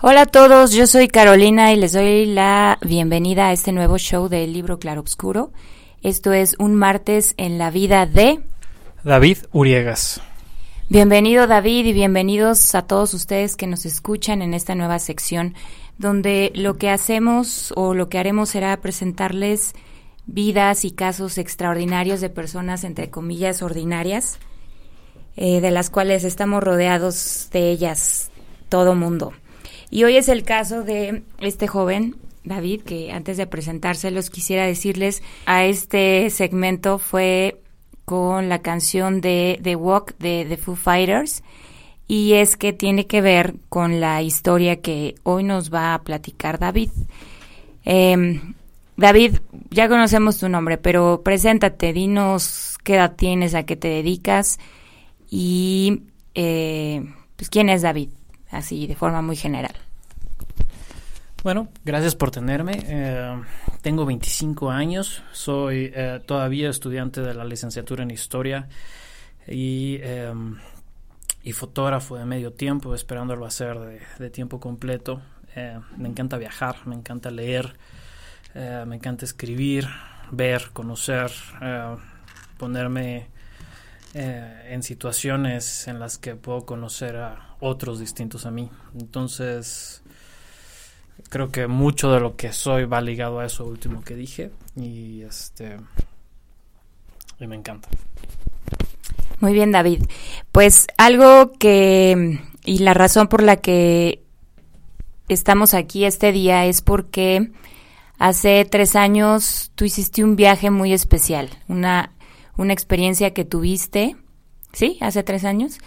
Hola a todos, yo soy Carolina y les doy la bienvenida a este nuevo show del libro Claroscuro. Esto es un martes en la vida de David Uriegas. Bienvenido David y bienvenidos a todos ustedes que nos escuchan en esta nueva sección donde lo que hacemos o lo que haremos será presentarles vidas y casos extraordinarios de personas entre comillas ordinarias, eh, de las cuales estamos rodeados de ellas todo mundo. Y hoy es el caso de este joven, David, que antes de presentárselos quisiera decirles a este segmento fue con la canción de The Walk de The Foo Fighters y es que tiene que ver con la historia que hoy nos va a platicar David. Em, David, ya conocemos tu nombre, pero preséntate, dinos qué edad tienes, a qué te dedicas y eh, pues quién es David así de forma muy general. Bueno, gracias por tenerme. Eh, tengo 25 años, soy eh, todavía estudiante de la licenciatura en historia y, em, fotógrafo de medio tiempo, esperándolo hacer de, de tiempo completo. Eh, me encanta viajar, me encanta leer, me encanta escribir, ver, conocer, ponerme en situaciones en las que puedo conocer a otros distintos a mí. Entonces, creo que mucho de lo que soy va ligado a eso último que dije y este y me encanta. Muy bien, David. Pues algo que y la razón por la que estamos aquí este día es porque hace tres años tú hiciste un viaje muy especial, una, una experiencia que tuviste, ¿sí? Hace tres años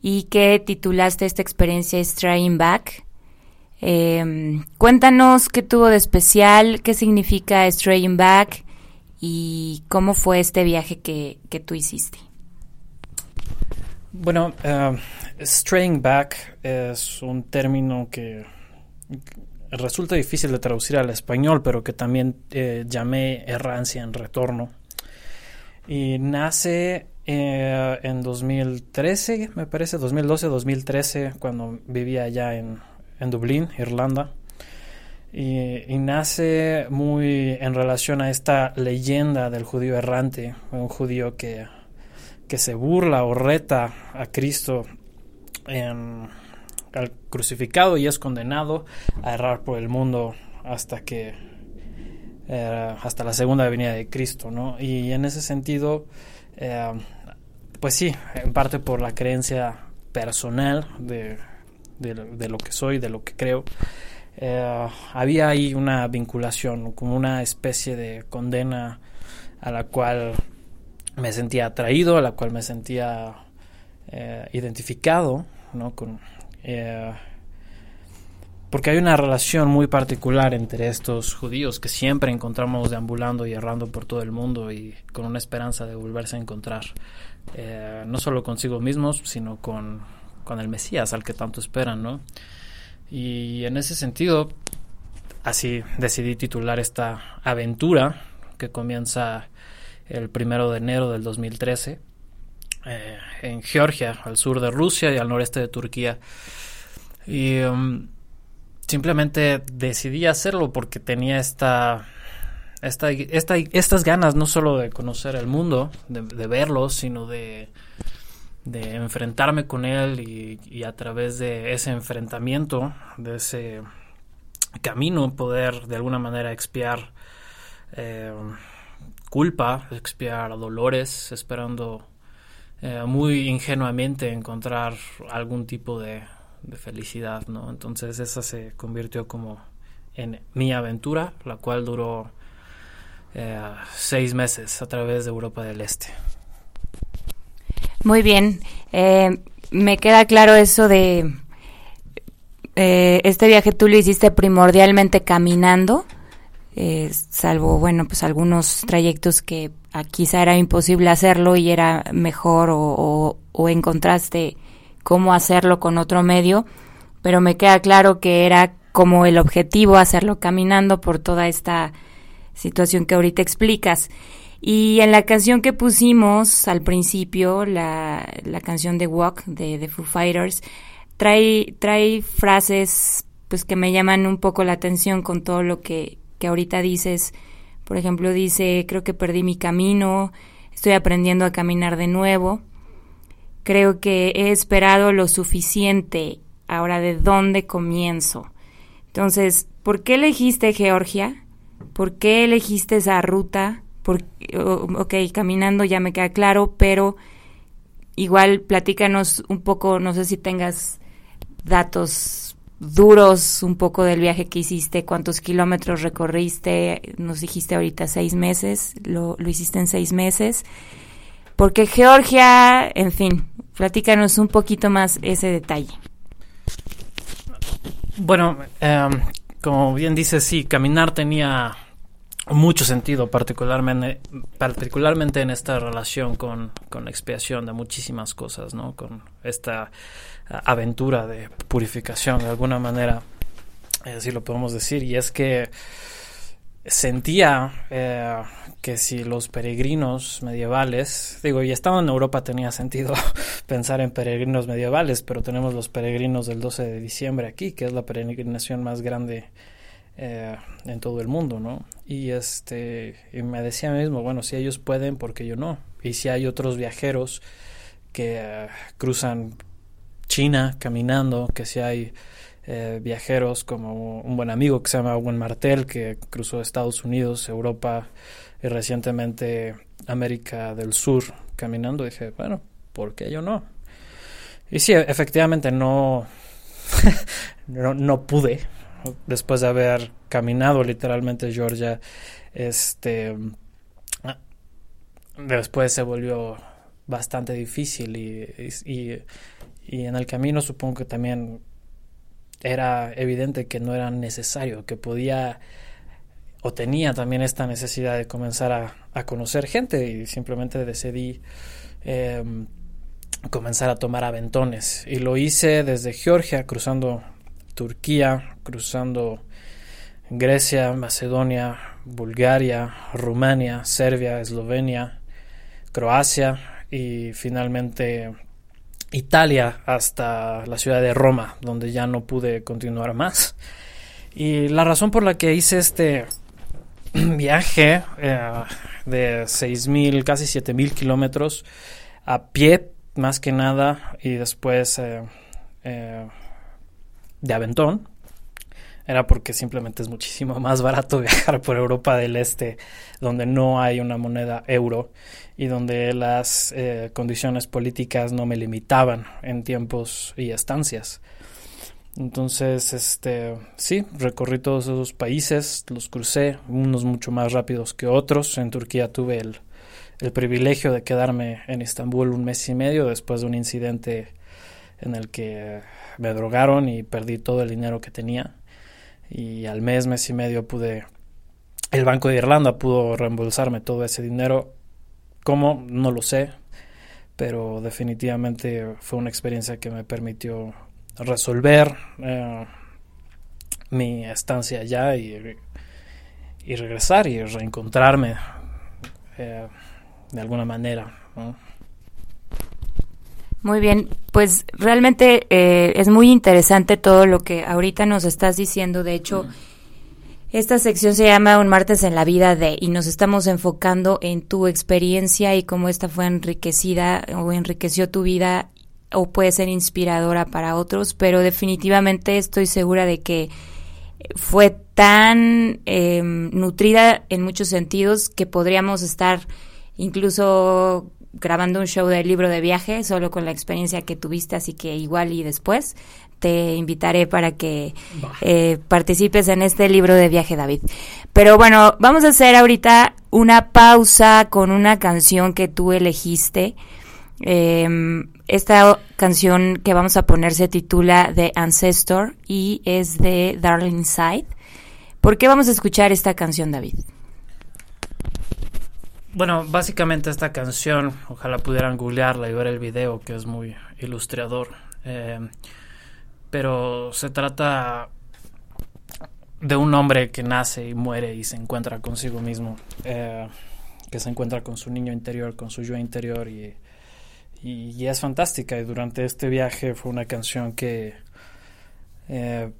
y que titulaste esta experiencia Straying Back. Em, cuéntanos qué tuvo de especial, qué significa Straying Back y cómo fue este viaje que, que tú hiciste. Bueno, uh, Straying Back es un término que resulta difícil de traducir al español, pero que también eh, llamé errancia en retorno. Y nace eh, en 2013, me parece, 2012, 2013, cuando vivía allá en, en Dublín, Irlanda. Y, nace muy en relación a esta leyenda del judío errante, un judío que, que se burla o reta a Cristo al crucificado y es condenado a errar por el mundo hasta que eh, hasta la segunda venida de Cristo, ¿no? Y en ese sentido eh, pues sí, en parte por la creencia personal de, de, lo que soy, de lo que creo. Eh, había ahí una vinculación, como una especie de condena a la cual me sentía atraído, a la cual me sentía eh, identificado, ¿no? Con, porque hay una relación muy particular entre estos judíos que siempre encontramos deambulando y errando por todo el mundo y con una esperanza de volverse a encontrar, eh, no solo consigo mismos, sino con, con, el Mesías al que tanto esperan, ¿no? Y en ese sentido, así decidí titular esta aventura que comienza el primero de enero del 2013 eh, en Georgia, al sur de Rusia y al noreste de Turquía. Y um, simplemente decidí hacerlo porque tenía esta, esta, esta, estas ganas no solo de conocer el mundo, de, verlo, sino de, de, enfrentarme con él y, a través de ese enfrentamiento, de ese camino, poder de alguna manera expiar eh, culpa, expiar dolores, esperando eh, muy ingenuamente encontrar algún tipo de, de felicidad, ¿no? Entonces esa se convirtió como en mi aventura, la cual duró eh, seis meses a través de Europa del Este. Muy bien, eh, me queda claro eso de eh, este viaje tú lo hiciste primordialmente caminando, salvo bueno pues algunos trayectos que quizá era imposible hacerlo y era mejor o, o encontraste cómo hacerlo con otro medio, pero me queda claro que era como el objetivo hacerlo caminando por toda esta situación que ahorita explicas. Y en la canción que pusimos al principio, la, la canción de Walk de The Foo Fighters, trae, trae frases pues que me llaman un poco la atención con todo lo que, que ahorita dices. Por ejemplo, dice, creo que perdí mi camino, estoy aprendiendo a caminar de nuevo. Creo que he esperado lo suficiente. Ahora, ¿de dónde comienzo? Entonces, ¿por qué elegiste Georgia? ¿Por qué elegiste esa ruta? Por, ok, caminando ya me queda claro, pero igual platícanos un poco, no sé si tengas datos duros un poco del viaje que hiciste, cuántos kilómetros recorriste, nos dijiste ahorita seis meses, lo, lo hiciste en seis meses, porque Georgia, en fin, platícanos un poquito más ese detalle. Bueno, em, como bien dices, sí, caminar tenía mucho sentido, particularmente, particularmente en esta relación con, con la expiación de muchísimas cosas, ¿no? Con esta aventura de purificación, de alguna manera, así lo podemos decir, y es que sentía eh, que si los peregrinos medievales, digo, y estando en Europa tenía sentido pensar en peregrinos medievales, pero tenemos los peregrinos del 12 de diciembre aquí, que es la peregrinación más grande eh, en todo el mundo, ¿no? Y este, y me decía mismo, bueno, si ellos pueden, ¿por qué yo no? Y si hay otros viajeros que eh, cruzan China caminando, que si hay eh, viajeros como un buen amigo que se llama Owen Martel, que cruzó Estados Unidos, Europa y recientemente América del Sur caminando, dije, bueno, ¿por qué yo no? Y sí, efectivamente no, no, no pude, después de haber caminado literalmente Georgia, este, después se volvió bastante difícil y, y, y en el camino supongo que también era evidente que no era necesario, que podía o tenía también esta necesidad de comenzar a, conocer gente y simplemente decidí eh, comenzar a tomar aventones. Y lo hice desde Georgia, cruzando Turquía, cruzando Grecia, Macedonia, Bulgaria, Rumania, Serbia, Eslovenia, Croacia y finalmente Italia hasta la ciudad de Roma, donde ya no pude continuar más. Y la razón por la que hice este viaje eh, de 6.000, casi 7.000 kilómetros a pie, más que nada, y después eh, eh, de aventón, era porque simplemente es muchísimo más barato viajar por Europa del Este, donde no hay una moneda euro y donde las eh, condiciones políticas no me limitaban en tiempos y estancias. Entonces, este, sí, recorrí todos esos países, los crucé, unos mucho más rápidos que otros. En Turquía tuve el, el privilegio de quedarme en Estambul un mes y medio después de un incidente en el que me drogaron y perdí todo el dinero que tenía y al mes, mes y medio pude, el Banco de Irlanda pudo reembolsarme todo ese dinero. ¿Cómo? No lo sé, pero definitivamente fue una experiencia que me permitió resolver eh, mi estancia allá y, y, regresar y reencontrarme eh, de alguna manera. Muy bien, pues realmente eh, es muy interesante todo lo que ahorita nos estás diciendo. De hecho, esta sección se llama Un martes en la vida de y nos estamos enfocando en tu experiencia y cómo esta fue enriquecida o enriqueció tu vida o puede ser inspiradora para otros, pero definitivamente estoy segura de que fue tan em, nutrida en muchos sentidos que podríamos estar incluso grabando un show del libro de viaje solo con la experiencia que tuviste, así que igual y después te invitaré para que eh, participes en este libro de viaje, David. Pero bueno, vamos a hacer ahorita una pausa con una canción que tú elegiste. Em, esta canción que vamos a poner se titula The Ancestor y es de Darling Side. ¿Por qué vamos a escuchar esta canción, David? Bueno, básicamente esta canción, ojalá pudieran googlearla y ver el video, que es muy ilustrador. Eh, pero se trata de un hombre que nace y muere y se encuentra consigo mismo, eh, que se encuentra con su niño interior, con su yo interior y, es fantástica. Y durante este viaje fue una canción que eh,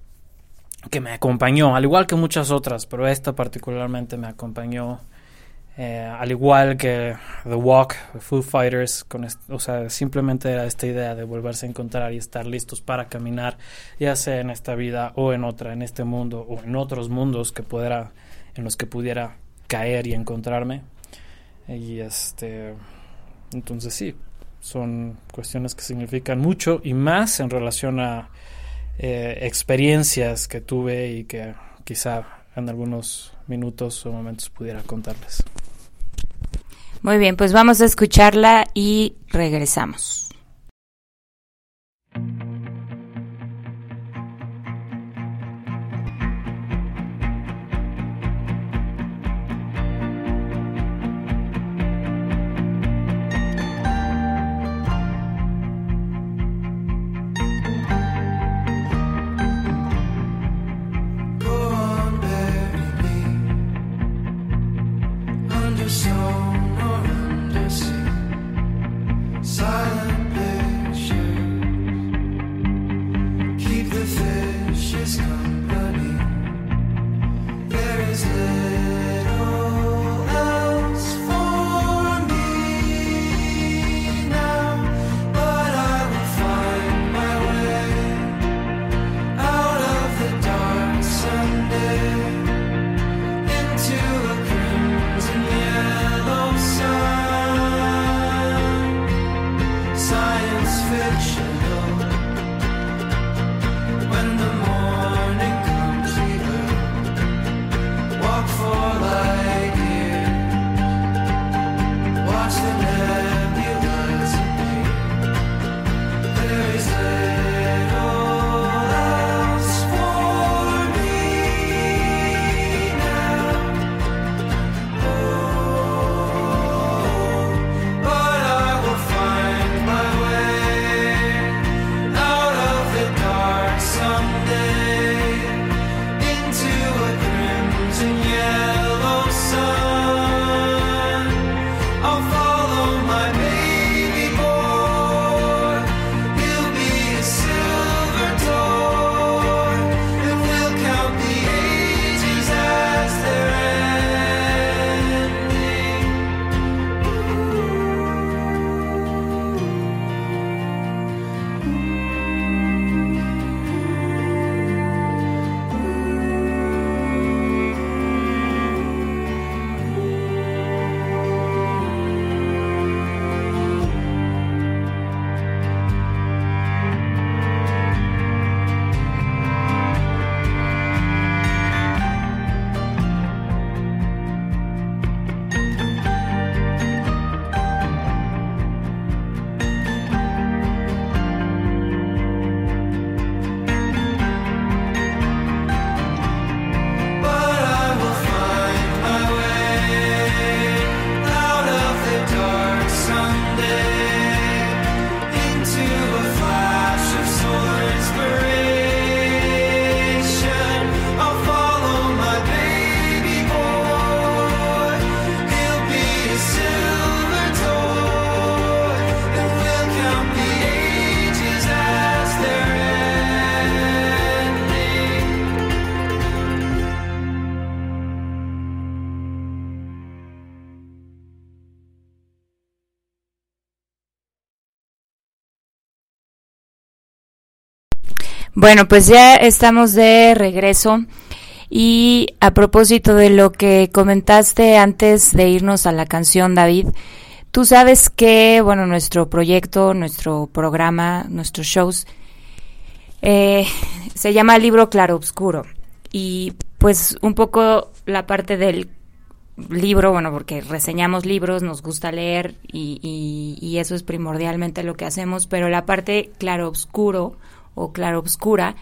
que me acompañó, al igual que muchas otras, pero esta particularmente me acompañó, eh, al igual que The Walk, Foo Fighters, con o sea, simplemente era esta idea de volverse a encontrar y estar listos para caminar, ya sea en esta vida o en otra, en este mundo o en otros mundos que pudiera, en los que pudiera caer y encontrarme. Y este, entonces sí, son cuestiones que significan mucho y más en relación a eh, experiencias que tuve y que quizá en algunos minutos o momentos pudiera contarles. Muy bien, pues vamos a escucharla y regresamos. Bueno, pues ya estamos de regreso. Y a propósito de lo que comentaste antes de irnos a la canción, David, tú sabes que, bueno, nuestro proyecto, nuestro programa, nuestros shows, eh, se llama Libro Claro Obscuro y pues un poco la parte del libro, bueno, porque reseñamos libros, nos gusta leer y, y eso es primordialmente lo que hacemos, pero la parte claro obscuro o claroscura,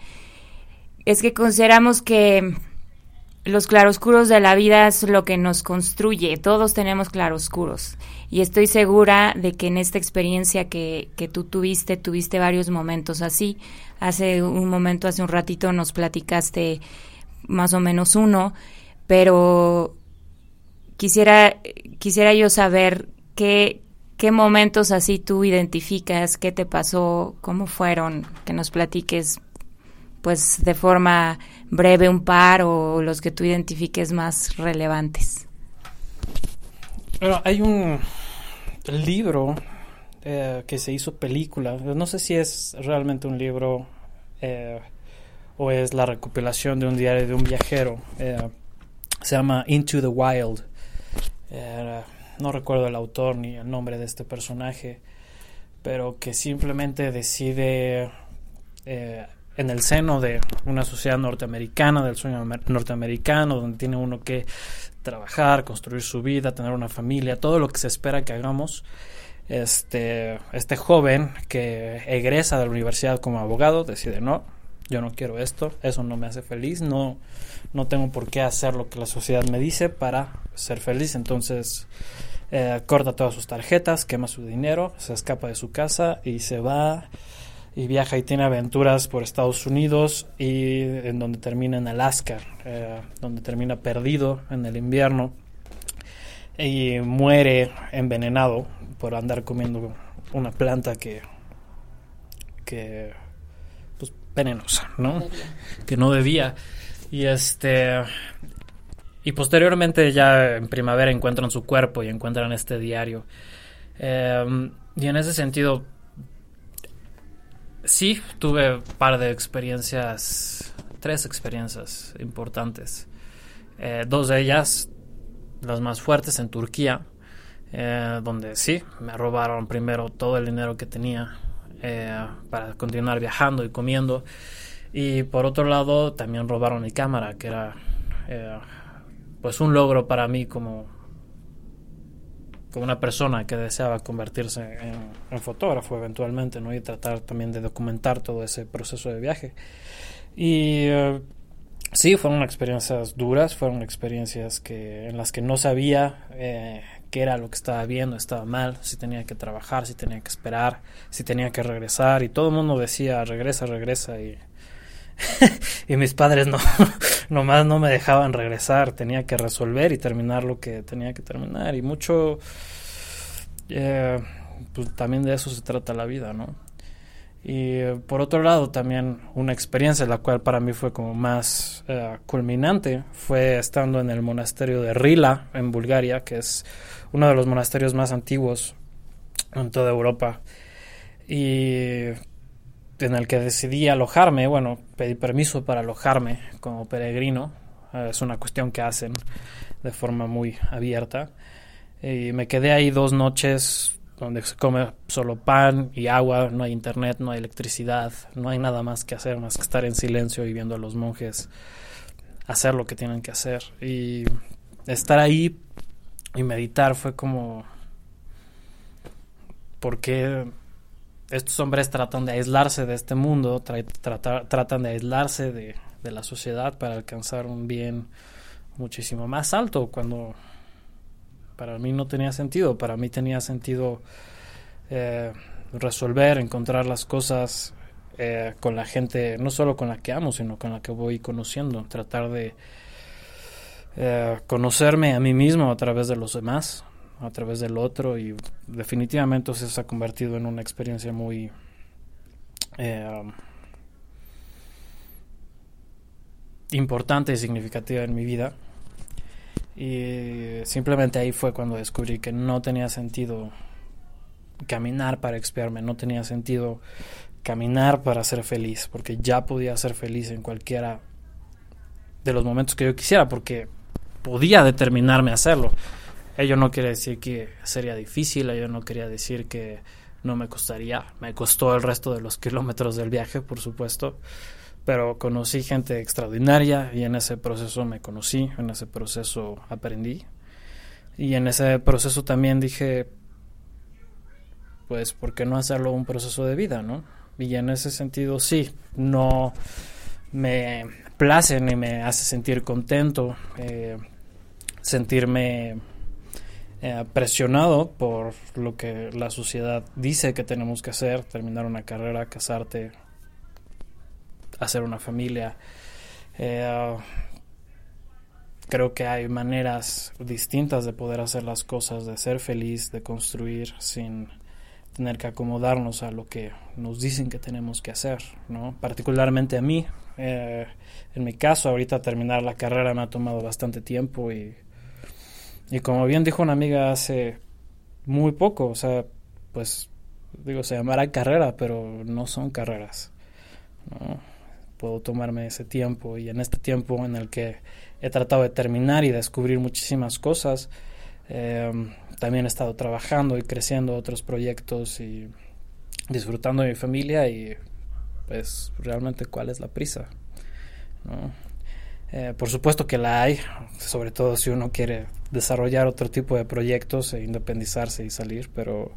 es que consideramos que los claroscuros de la vida es lo que nos construye. Todos tenemos claroscuros. Y estoy segura de que en esta experiencia que, que tú tuviste, tuviste varios momentos así. Hace un momento, hace un ratito nos platicaste más o menos uno, pero quisiera, quisiera yo saber qué, ¿Qué momentos así tú identificas? ¿Qué te pasó? ¿Cómo fueron? Que nos platiques pues de forma breve un par o los que tú identifiques más relevantes. Bueno, hay un libro eh, que se hizo película, no sé si es realmente un libro eh, o es la recopilación de un diario de un viajero, eh, se llama Into the Wild, no recuerdo el autor ni el nombre de este personaje, pero que simplemente decide en el seno de una sociedad norteamericana, del sueño norteamericano, donde tiene uno que trabajar, construir su vida, tener una familia, todo lo que se espera que hagamos. Este, este joven que egresa de la universidad como abogado decide no, yo no quiero esto, eso no me hace feliz, no, no tengo por qué hacer lo que la sociedad me dice para ser feliz, entonces eh, corta todas sus tarjetas, quema su dinero, se escapa de su casa y se va y viaja y tiene aventuras por Estados Unidos y en donde termina en Alaska, eh, donde termina perdido en el invierno y muere envenenado por andar comiendo una planta que que venenosa, ¿no? Que no debía y este y posteriormente ya en primavera encuentran su cuerpo y encuentran este diario eh, y en ese sentido Sí, tuve un par de experiencias, tres experiencias importantes. Eh, dos de ellas, las más fuertes, en Turquía, eh, donde sí, me robaron primero todo el dinero que tenía eh, para continuar viajando y comiendo. Y por otro lado, también robaron mi cámara, que era pues un logro para mí como como una persona que deseaba convertirse en, fotógrafo eventualmente, ¿no? Y tratar también de documentar todo ese proceso de viaje. Y eh, sí, fueron experiencias duras, fueron experiencias que en las que no sabía eh, qué era lo que estaba viendo, estaba mal, si tenía que trabajar, si tenía que esperar, si tenía que regresar, y todo el mundo decía, regresa, regresa, y y mis padres no nomás no me dejaban regresar tenía que resolver y terminar lo que tenía que terminar y mucho eh, pues también de eso se trata la vida no y por otro lado también una experiencia la cual para mí fue como más eh, culminante fue estando en el monasterio de Rila en Bulgaria que es uno de los monasterios más antiguos en toda Europa y en el que decidí alojarme, bueno, pedí permiso para alojarme como peregrino, eh, es una cuestión que hacen de forma muy abierta. Y me quedé ahí dos noches donde se come solo pan y agua, no hay internet, no hay electricidad, no hay nada más que hacer más que estar en silencio y viendo a los monjes hacer lo que tienen que hacer. Y estar ahí y meditar fue como... ¿Por qué estos hombres tratan de aislarse de este mundo, tratan de aislarse de, la sociedad para alcanzar un bien muchísimo más alto cuando para mí no tenía sentido, para mí tenía sentido eh, resolver, encontrar las cosas eh, con la gente, no solo con la que amo, sino con la que voy conociendo, tratar de eh, conocerme a mí mismo a través de los demás, a través del otro. Y definitivamente se ha convertido en una experiencia muy importante y significativa en mi vida y simplemente ahí fue cuando descubrí que no tenía sentido caminar para expiarme, no tenía sentido caminar para ser feliz, porque ya podía ser feliz en cualquiera de los momentos que yo quisiera, porque podía determinarme a hacerlo. Ello no quiere decir que sería difícil, ello no quería decir que no me costaría. Me costó el resto de los kilómetros del viaje, por supuesto, pero conocí gente extraordinaria y en ese proceso me conocí, en ese proceso aprendí. Y en ese proceso también dije, pues, ¿por qué no hacerlo un proceso de vida, no? Y en ese sentido, sí, no me place ni me hace sentir contento, eh, sentirme eh, presionado por lo que la sociedad dice que tenemos que hacer, terminar una carrera, casarte, hacer una familia. Eh, creo que hay maneras distintas de poder hacer las cosas, de ser feliz, de construir sin tener que acomodarnos a lo que nos dicen que tenemos que hacer, ¿no? Particularmente a mí, Eh, en mi caso, ahorita terminar la carrera me ha tomado bastante tiempo y, y como bien dijo una amiga hace muy poco, o sea, pues digo, se llamará carrera, pero no son carreras. Puedo tomarme ese tiempo y en este tiempo en el que he tratado de terminar y descubrir muchísimas cosas, em, también he estado trabajando y creciendo otros proyectos y disfrutando de mi familia y pues realmente cuál es la prisa. Eh, por supuesto que la hay, sobre todo si uno quiere desarrollar otro tipo de proyectos e independizarse y salir, pero,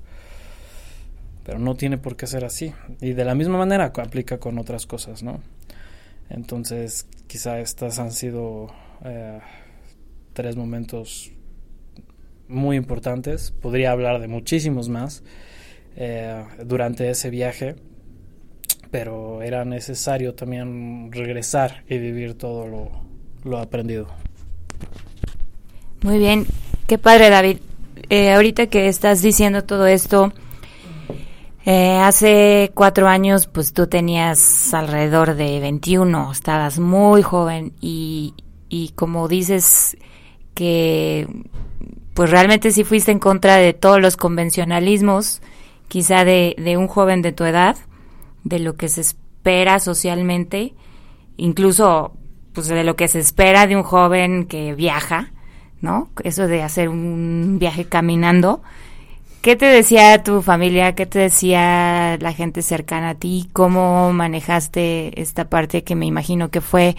pero no tiene por qué ser así. Y de la misma manera aplica con otras cosas, ¿no? Entonces, quizá estas han sido eh, tres momentos muy importantes. Podría hablar de muchísimos más eh, durante ese viaje pero era necesario también regresar y vivir todo lo, aprendido. Muy bien, qué padre David. Eh, ahorita que estás diciendo todo esto, eh, hace cuatro años pues tú tenías alrededor de 21, estabas muy joven y, y como dices que pues realmente sí fuiste en contra de todos los convencionalismos, quizá de, de un joven de tu edad de lo que se espera socialmente, incluso pues de lo que se espera de un joven que viaja, ¿no? Eso de hacer un viaje caminando. ¿Qué te decía tu familia? ¿Qué te decía la gente cercana a ti? ¿Cómo manejaste esta parte que me imagino que fue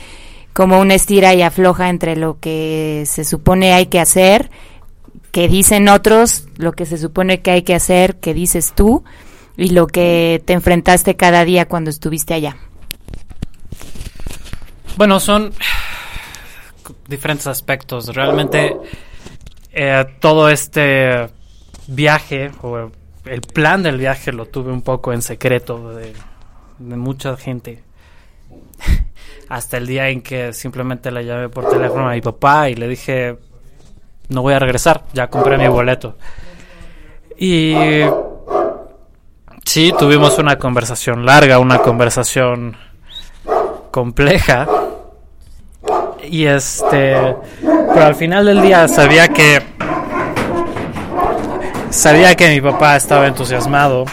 como una estira y afloja entre lo que se supone hay que hacer, que dicen otros, lo que se supone que hay que hacer, que dices tú? y lo que te enfrentaste cada día cuando estuviste allá? Bueno, son diferentes aspectos. Realmente eh, todo este viaje o el plan del viaje lo tuve un poco en secreto de, mucha gente. Hasta el día en que simplemente le llamé por teléfono a mi papá y le dije, no voy a regresar, ya compré mi boleto. Y Sí, tuvimos una conversación larga, una conversación compleja. Y este, pero al final del día sabía que sabía que mi papá estaba entusiasmado.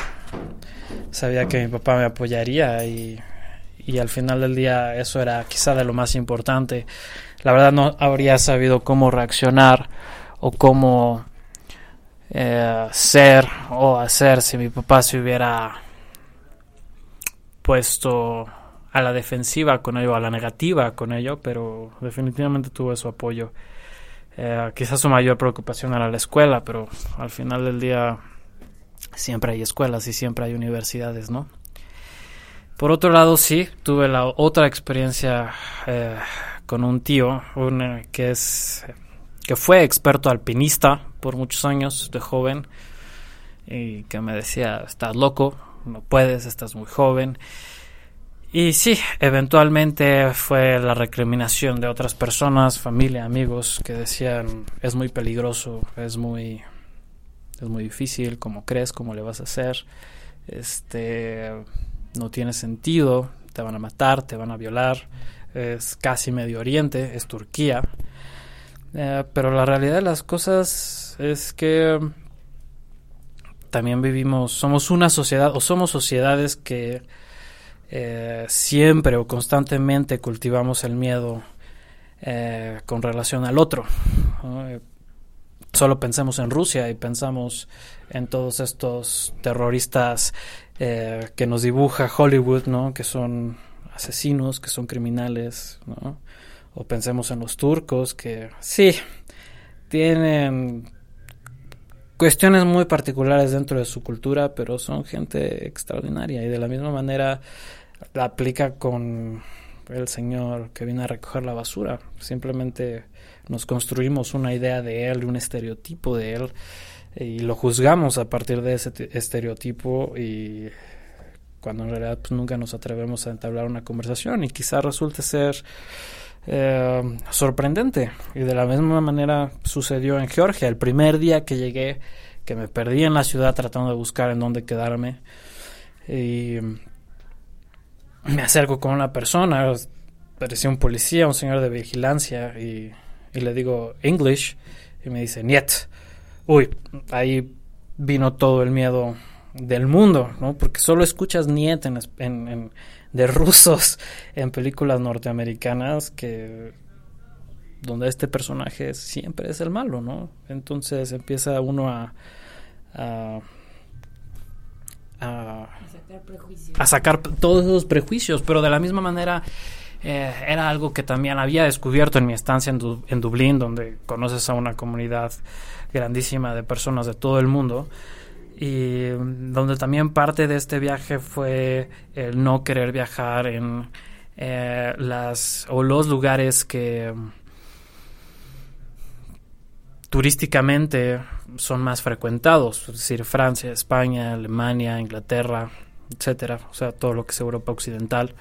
Sabía que mi papá me apoyaría y, y al final del día eso era quizá de lo más importante. La verdad no habría sabido cómo reaccionar o cómo eh, ser o hacer si mi papá se hubiera puesto a la defensiva con ello, a la negativa con ello, pero definitivamente tuve su apoyo. Eh, quizás su mayor preocupación era la escuela, pero al final del día siempre hay escuelas y siempre hay universidades, ¿no? Por otro lado, sí, tuve la otra experiencia eh, con un tío, un, que es que fue experto alpinista por muchos años de joven y que me decía, estás loco, no puedes, estás muy joven. Y sí, eventualmente fue la recriminación de otras personas, familia, amigos, que decían, es muy peligroso, es muy, es muy difícil, ¿cómo crees? ¿Cómo le vas a hacer? Este, no tiene sentido, te van a matar, te van a violar, es casi Medio Oriente, es Turquía. Eh, pero la realidad de las cosas es que también vivimos, somos una sociedad o somos sociedades que eh, siempre o constantemente cultivamos el miedo eh, con relación al otro. Solo pensemos en Rusia y pensamos en todos estos terroristas que nos dibuja Hollywood, ¿no? Que son asesinos, que son criminales. O pensemos en los turcos que sí, tienen cuestiones muy particulares dentro de su cultura, pero son gente extraordinaria y de la misma manera la aplica con el señor que viene a recoger la basura. Simplemente nos construimos una idea de él, un estereotipo de él y lo juzgamos a partir de ese estereotipo y cuando en realidad pues, nunca nos atrevemos a entablar una conversación y quizás resulte ser eh, sorprendente. Y de la misma manera sucedió en Georgia. El primer día que llegué, que me perdí en la ciudad tratando de buscar en dónde quedarme. Y me acerco con una persona, parecía un policía, un señor de vigilancia, y, le digo English, y me dice Niet. Uy, ahí vino todo el miedo del mundo, ¿no? Porque solo escuchas Niet en, en, de rusos en películas norteamericanas que donde este personaje siempre es el malo, ¿no? Entonces empieza uno a a, a, a sacar todos esos prejuicios, pero de la misma manera eh, era algo que también había descubierto en mi estancia en, en, Dublín, donde conoces a una comunidad grandísima de personas de todo el mundo y donde también parte de este viaje fue el no querer viajar en eh, las o los lugares que turísticamente son más frecuentados, es decir, Francia, España, Alemania, Inglaterra, etcétera, o sea, todo lo que es Europa occidental,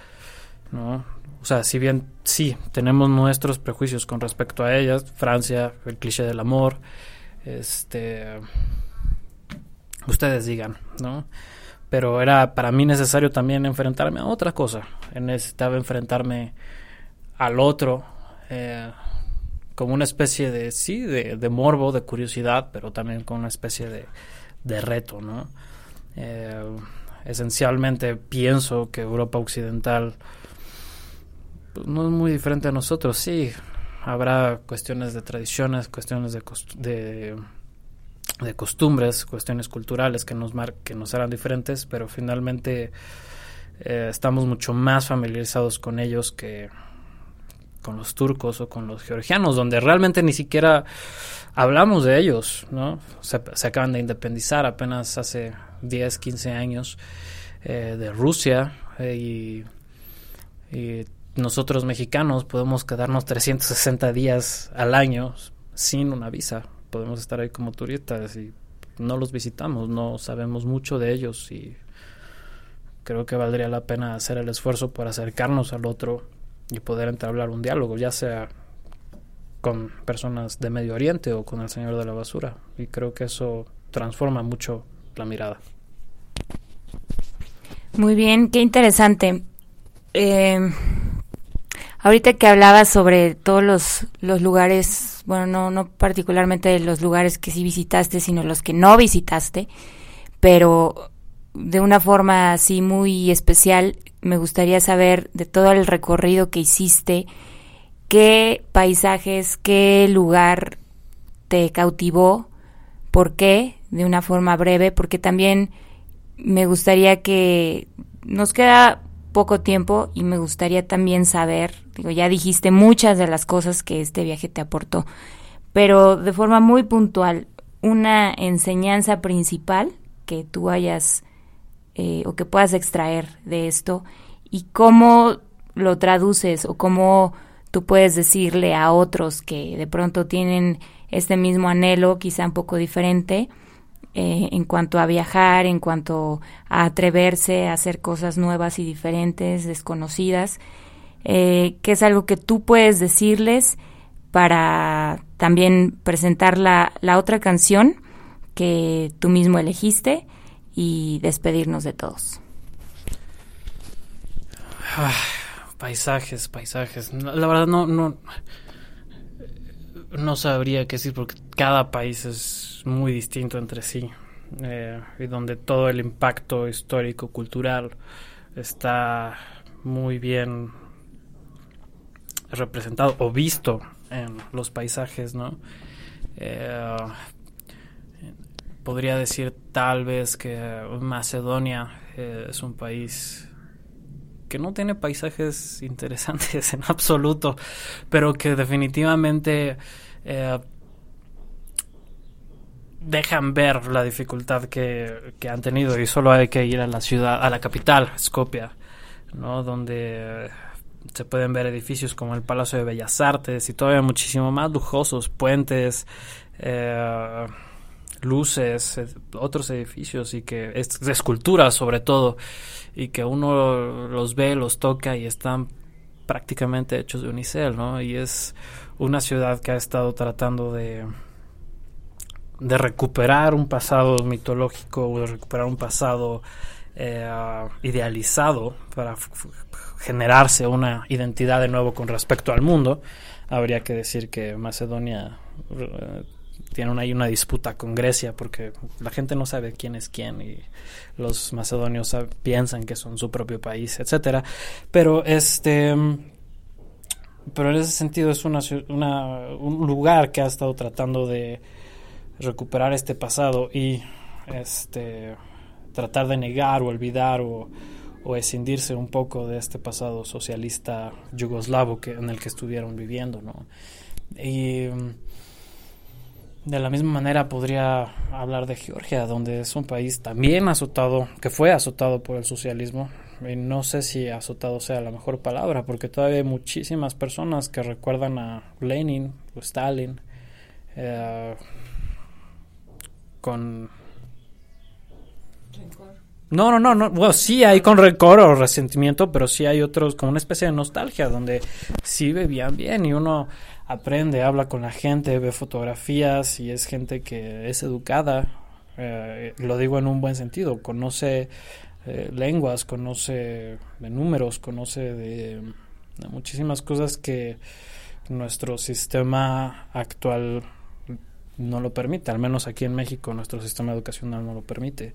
¿no? O sea, si bien sí, tenemos nuestros prejuicios con respecto a ellas, Francia, el cliché del amor, este ustedes digan, ¿no? Pero era para mí necesario también enfrentarme a otra cosa. Necesitaba enfrentarme al otro, eh, como una especie de, sí, de, morbo, de curiosidad, pero también con una especie de, reto, ¿no? Eh, esencialmente pienso que Europa Occidental pues, no es muy diferente a nosotros, sí, habrá cuestiones de tradiciones, cuestiones de, de costumbres, cuestiones culturales que nos, mar que nos harán diferentes, pero finalmente eh, estamos mucho más familiarizados con ellos que con los turcos o con los georgianos, donde realmente ni siquiera hablamos de ellos, ¿no? Se, acaban de independizar apenas hace 10, 15 años eh, de Rusia eh, y, y, nosotros mexicanos podemos quedarnos 360 días al año sin una visa, podemos estar ahí como turistas y no los visitamos, no sabemos mucho de ellos y creo que valdría la pena hacer el esfuerzo por acercarnos al otro y poder entablar un diálogo, ya sea con personas de Medio Oriente o con el Señor de la Basura. Y creo que eso transforma mucho la mirada. Muy bien, qué interesante. Eh, ahorita que hablabas sobre todos los, los lugares, bueno, no, no particularmente los lugares que sí visitaste, sino los que no visitaste, pero de una forma así muy especial, me gustaría saber de todo el recorrido que hiciste, qué paisajes, qué lugar te cautivó, por qué, de una forma breve, porque también me gustaría que nos queda poco tiempo y me gustaría también saber, digo, ya dijiste muchas de las cosas que este viaje te aportó, pero de forma muy puntual, una enseñanza principal que tú hayas eh, o que puedas extraer de esto y cómo lo traduces o cómo tú puedes decirle a otros que de pronto tienen este mismo anhelo, quizá un poco diferente, eh, en cuanto a viajar, en cuanto a atreverse a hacer cosas nuevas y diferentes, desconocidas, eh, que es algo que tú puedes decirles para también presentar la, la otra canción que tú mismo elegiste y despedirnos de todos. Ah, paisajes, paisajes. La verdad no, no, no sabría qué decir porque cada país es muy distinto entre sí eh, y donde todo el impacto histórico, cultural está muy bien representado o visto en los paisajes, ¿no? Eh, podría decir tal vez que Macedonia eh, es un país que no tiene paisajes interesantes en absoluto, pero que definitivamente dejan ver la dificultad que, que, han tenido y solo hay que ir a la ciudad, a la capital, Skopje, ¿no? donde se pueden ver edificios como el Palacio de Bellas Artes y todavía muchísimo más lujosos, puentes. Eh, luces, otros edificios y que es esculturas sobre todo y que uno los ve, los toca y están prácticamente hechos de unicel, ¿no? Y es una ciudad que ha estado tratando de de recuperar un pasado mitológico, de recuperar un pasado eh, idealizado para generarse una identidad de nuevo con respecto al mundo, habría que decir que Macedonia eh, tiene ahí una disputa con Grecia porque la gente no sabe quién es quién y los macedonios piensan que son su propio país, etcétera. Pero este pero en ese sentido es una, un lugar que ha estado tratando de recuperar este pasado y este tratar de negar o olvidar o, o escindirse un poco de este pasado socialista yugoslavo que, en el que estuvieron viviendo, ¿no? Y de la misma manera podría hablar de Georgia, donde es un país también azotado, que fue azotado por el socialismo. Y no sé si azotado sea la mejor palabra, porque todavía hay muchísimas personas que recuerdan a Lenin o Stalin eh, con... No, no, no, no. Sí hay con rencor o resentimiento, pero sí hay otros con una especie de nostalgia donde sí bebían bien y uno aprende, habla con la gente, ve fotografías y es gente que es educada, eh, lo digo en un buen sentido, conoce eh, lenguas, conoce de números, conoce de, muchísimas cosas que nuestro sistema actual no lo permite, al menos aquí en México nuestro sistema educacional no lo permite.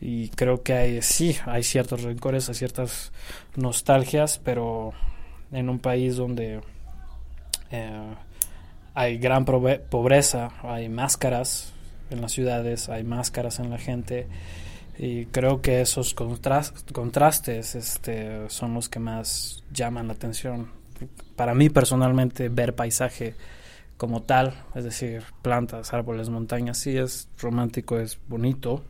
Y creo que hay, sí, hay ciertos rencores, hay ciertas nostalgias, pero en un país donde eh, hay gran pobreza, hay máscaras en las ciudades, hay máscaras en la gente y creo que esos contrastes este, son los que más llaman la atención. Para mí personalmente ver paisaje como tal, es decir, plantas, árboles, montañas, sí es romántico, es bonito,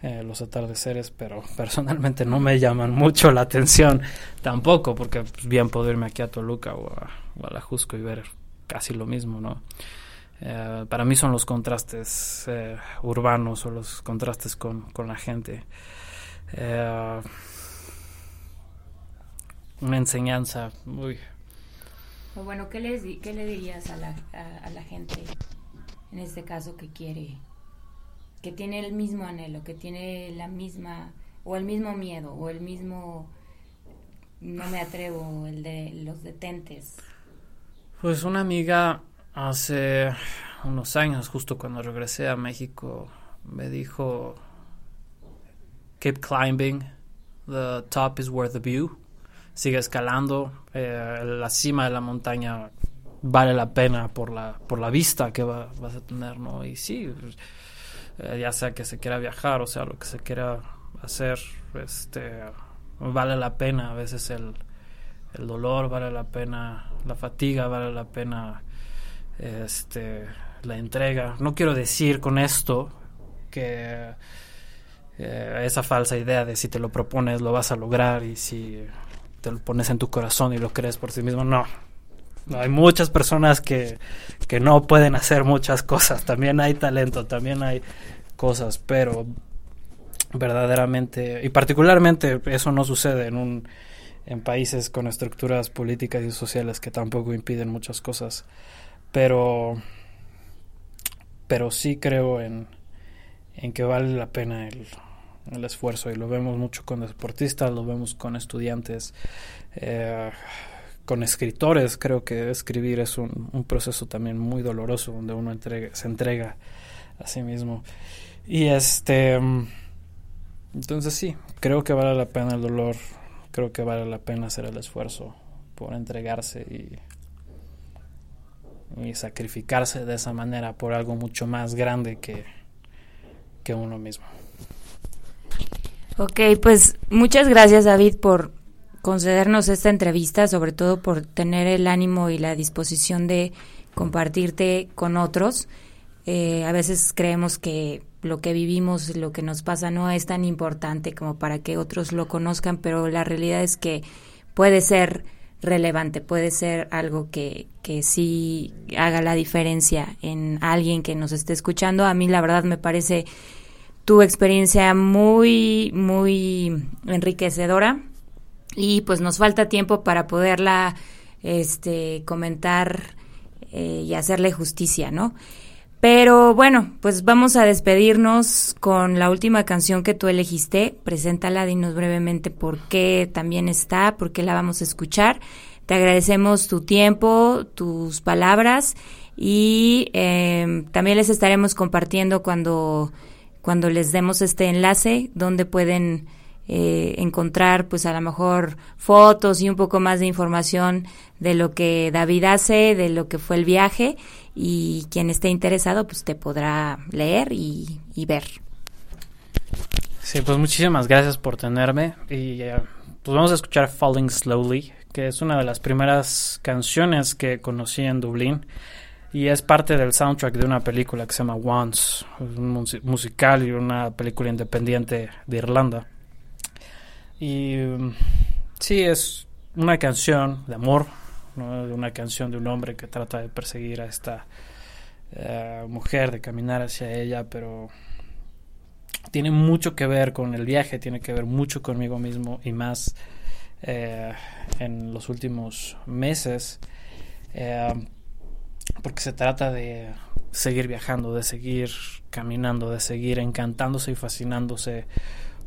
eh, los atardeceres, pero personalmente no me llaman mucho la atención tampoco, porque bien puedo irme aquí a Toluca o a, Guadalajusco y ver casi lo mismo, ¿no? Eh, para mí son los contrastes eh, urbanos o los contrastes con, la gente. una enseñanza muy... Bueno, ¿qué, les, ¿qué le dirías a la, a la gente en este caso que quiere que tiene el mismo anhelo, que tiene la misma, o el mismo miedo, o el mismo, no me atrevo, el de los detentes. Pues una amiga hace unos años, justo cuando regresé a México, me dijo, keep climbing, the top is worth the view, sigue escalando, eh, la cima de la montaña vale la pena por la, por la vista que vas a tener, ¿no? Y sí, eh, ya sea que se quiera viajar o sea lo que se quiera hacer, este, vale la pena a veces el, el dolor, vale la pena la fatiga, vale la pena este, la entrega. No quiero decir con esto que eh, esa falsa idea de si te lo propones lo vas a lograr y si te lo pones en tu corazón y lo crees por sí mismo, no. Hay muchas personas que, que no pueden hacer muchas cosas. También hay talento, también hay cosas, pero verdaderamente, y particularmente eso no sucede en un en países con estructuras políticas y sociales que tampoco impiden muchas cosas, pero pero sí creo en, en que vale la pena el, el esfuerzo y lo vemos mucho con deportistas, lo vemos con estudiantes, eh, con escritores, creo que escribir es un, proceso también muy doloroso donde uno entrega, se entrega a sí mismo. Y este, entonces sí, creo que vale la pena el dolor, creo que vale la pena hacer el esfuerzo por entregarse y, y sacrificarse de esa manera por algo mucho más grande que, que uno mismo. Ok, pues muchas gracias David por concedernos esta entrevista, sobre todo por tener el ánimo y la disposición de compartirte con otros. Eh, a veces creemos que lo que vivimos, lo que nos pasa no es tan importante como para que otros lo conozcan, pero la realidad es que puede ser relevante, puede ser algo que, que sí haga la diferencia en alguien que nos esté escuchando. A mí la verdad me parece tu experiencia muy, muy enriquecedora y pues nos falta tiempo para poderla este, comentar eh, y hacerle justicia, ¿no? Pero bueno, pues vamos a despedirnos con la última canción que tú elegiste. Preséntala, dinos brevemente por qué también está, por qué la vamos a escuchar. Te agradecemos tu tiempo, tus palabras y eh, también les estaremos compartiendo cuando, cuando les demos este enlace donde pueden eh, encontrar pues a lo mejor fotos y un poco más de información de lo que David hace, de lo que fue el viaje y quien esté interesado pues te podrá leer y, ver. Sí, pues muchísimas gracias por tenerme y eh, pues vamos a escuchar Falling Slowly, que es una de las primeras canciones que conocí en Dublín y es parte del soundtrack de una película que se llama Once, un musical y una película independiente de Irlanda. Y mm, sí, es una canción de amor, una canción de un hombre que trata de perseguir a esta eh, mujer, de caminar hacia ella, pero tiene mucho que ver con el viaje, tiene que ver mucho conmigo mismo y más eh, en los últimos meses, eh, porque se trata de seguir viajando, de seguir caminando, de seguir encantándose y fascinándose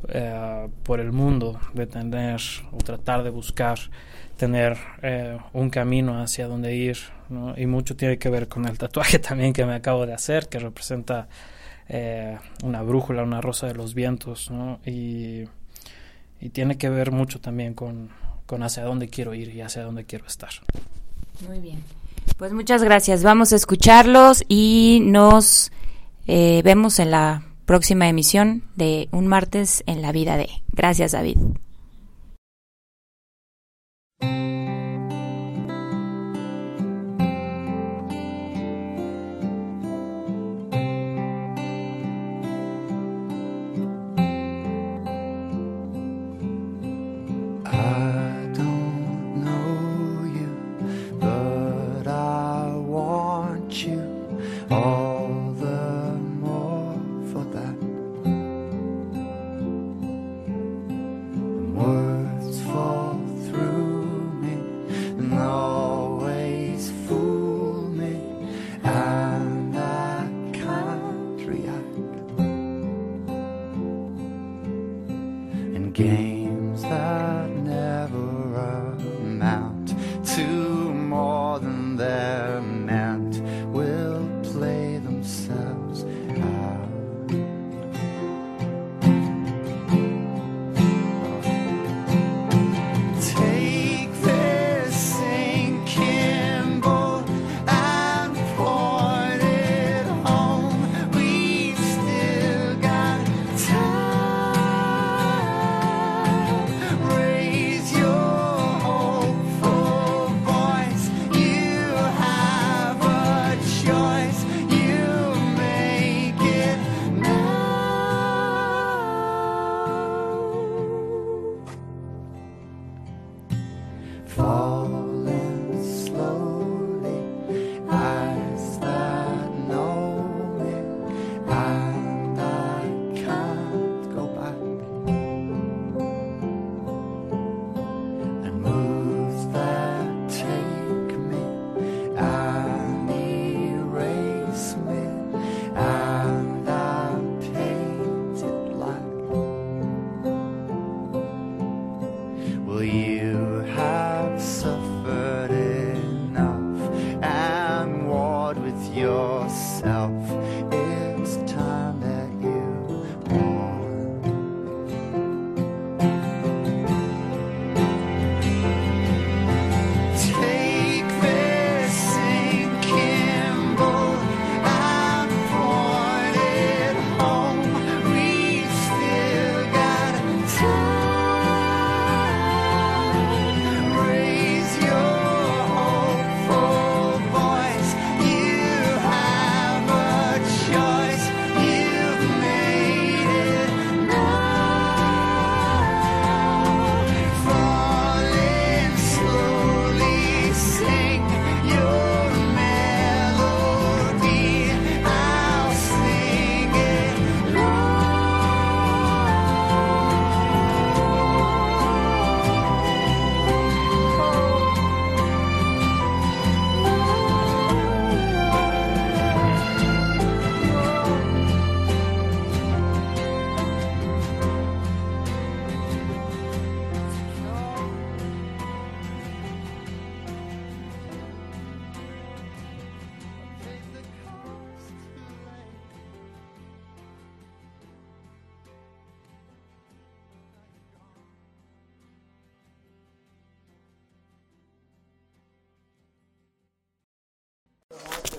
eh, por el mundo, de tener o tratar de buscar tener eh, un camino hacia donde ir, y mucho tiene que ver con el tatuaje también que me acabo de hacer, que representa eh, una brújula, una rosa de los vientos, y, y, tiene que ver mucho también con, con hacia dónde quiero ir y hacia dónde quiero estar. Muy bien. Pues muchas gracias. Vamos a escucharlos y nos vemos en la próxima emisión de Un martes en la vida de. Gracias, David.